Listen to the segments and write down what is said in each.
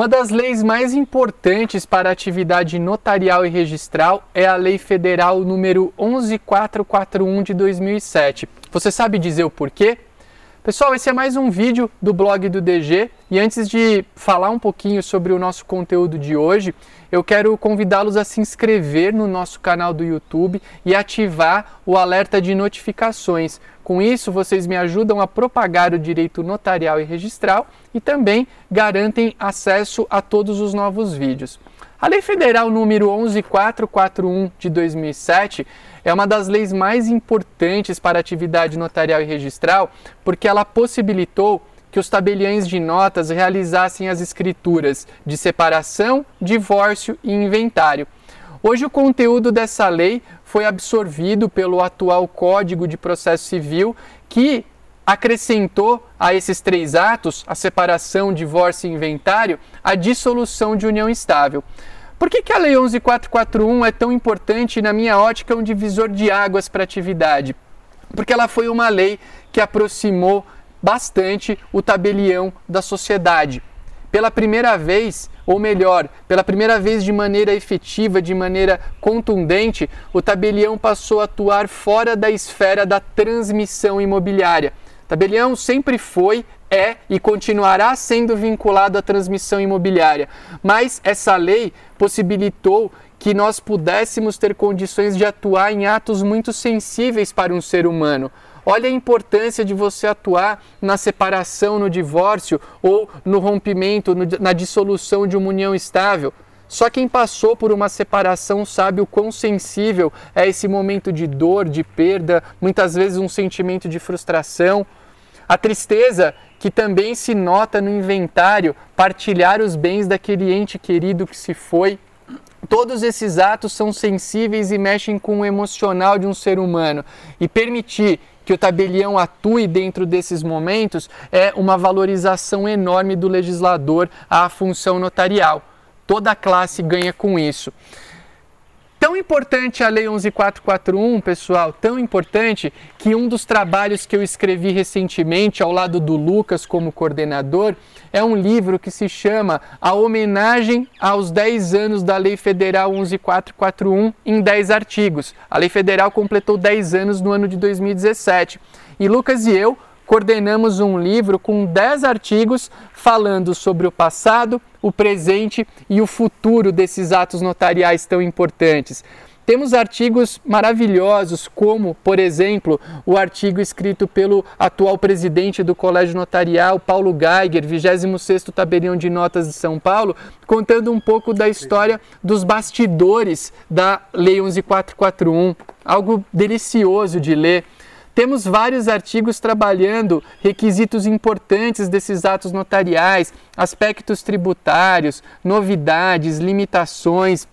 Uma das leis mais importantes para a atividade notarial e registral é a Lei Federal número 11441 de 2007. Você sabe dizer o porquê? Pessoal, esse é mais um vídeo do blog do DG e antes de falar um pouquinho sobre o nosso conteúdo de hoje, eu quero convidá-los a se inscrever no nosso canal do YouTube e ativar o alerta de notificações. Com isso, vocês me ajudam a propagar o direito notarial e registral e também garantem acesso a todos os novos vídeos. A Lei Federal número 11441 de 2007 é uma das leis mais importantes para a atividade notarial e registral, porque ela possibilitou que os tabeliães de notas realizassem as escrituras de separação, divórcio e inventário. Hoje o conteúdo dessa lei foi absorvido pelo atual Código de Processo Civil, que acrescentou a esses três atos, a separação, divórcio e inventário, a dissolução de união estável. Por que, que a Lei 11441 é tão importante e, na minha ótica, é um divisor de águas para a atividade? Porque ela foi uma lei que aproximou bastante o tabelião da sociedade. Pela primeira vez, ou melhor, pela primeira vez de maneira efetiva, de maneira contundente, o tabelião passou a atuar fora da esfera da transmissão imobiliária Tabelião sempre foi, é e continuará sendo vinculado à transmissão imobiliária, mas essa lei possibilitou que nós pudéssemos ter condições de atuar em atos muito sensíveis para um ser humano. Olha a importância de você atuar na separação, no divórcio ou no rompimento, no, na dissolução de uma união estável. Só quem passou por uma separação sabe o quão sensível é esse momento de dor, de perda, muitas vezes um sentimento de frustração. A tristeza que também se nota no inventário, partilhar os bens daquele ente querido que se foi. Todos esses atos são sensíveis e mexem com o emocional de um ser humano. E permitir que o tabelião atue dentro desses momentos é uma valorização enorme do legislador à função notarial. Toda a classe ganha com isso. Tão importante a Lei 11441, pessoal, tão importante que um dos trabalhos que eu escrevi recentemente ao lado do Lucas como coordenador é um livro que se chama A Homenagem aos 10 anos da Lei Federal 11441 em 10 artigos. A Lei Federal completou 10 anos no ano de 2017. E Lucas e eu coordenamos um livro com 10 artigos falando sobre o passado, o presente e o futuro desses atos notariais tão importantes. Temos artigos maravilhosos, como, por exemplo, o artigo escrito pelo atual presidente do Colégio Notarial, Paulo Geiger, 26º Tabelião de Notas de São Paulo, contando um pouco da história dos bastidores da Lei 11441. Algo delicioso de ler. Temos vários artigos trabalhando requisitos importantes desses atos notariais, aspectos tributários, novidades, limitações,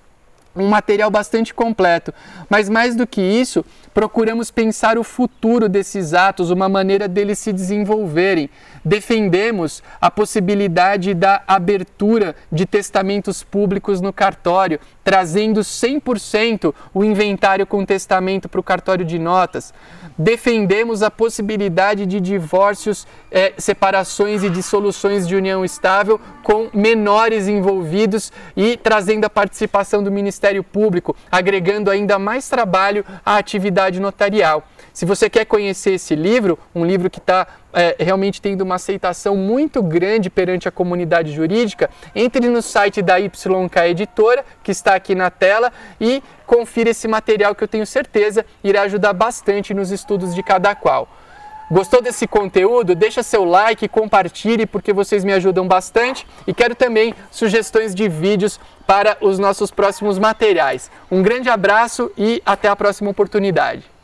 um material bastante completo. Mas mais do que isso, procuramos pensar o futuro desses atos, uma maneira deles se desenvolverem. Defendemos a possibilidade da abertura de testamentos públicos no cartório, trazendo 100% o inventário com testamento para o cartório de notas. Defendemos a possibilidade de divórcios, é, separações e dissoluções de união estável com menores envolvidos e trazendo a participação do Ministério Público, agregando ainda mais trabalho à atividade notarial. Se você quer conhecer esse livro, um livro que está é, realmente tendo uma aceitação muito grande perante a comunidade jurídica, entre no site da YK Editora, que está aqui na tela, e confira esse material que eu tenho certeza irá ajudar bastante nos estudos de cada qual. Gostou desse conteúdo? Deixa seu like, compartilhe porque vocês me ajudam bastante e quero também sugestões de vídeos para os nossos próximos materiais. Um grande abraço e até a próxima oportunidade.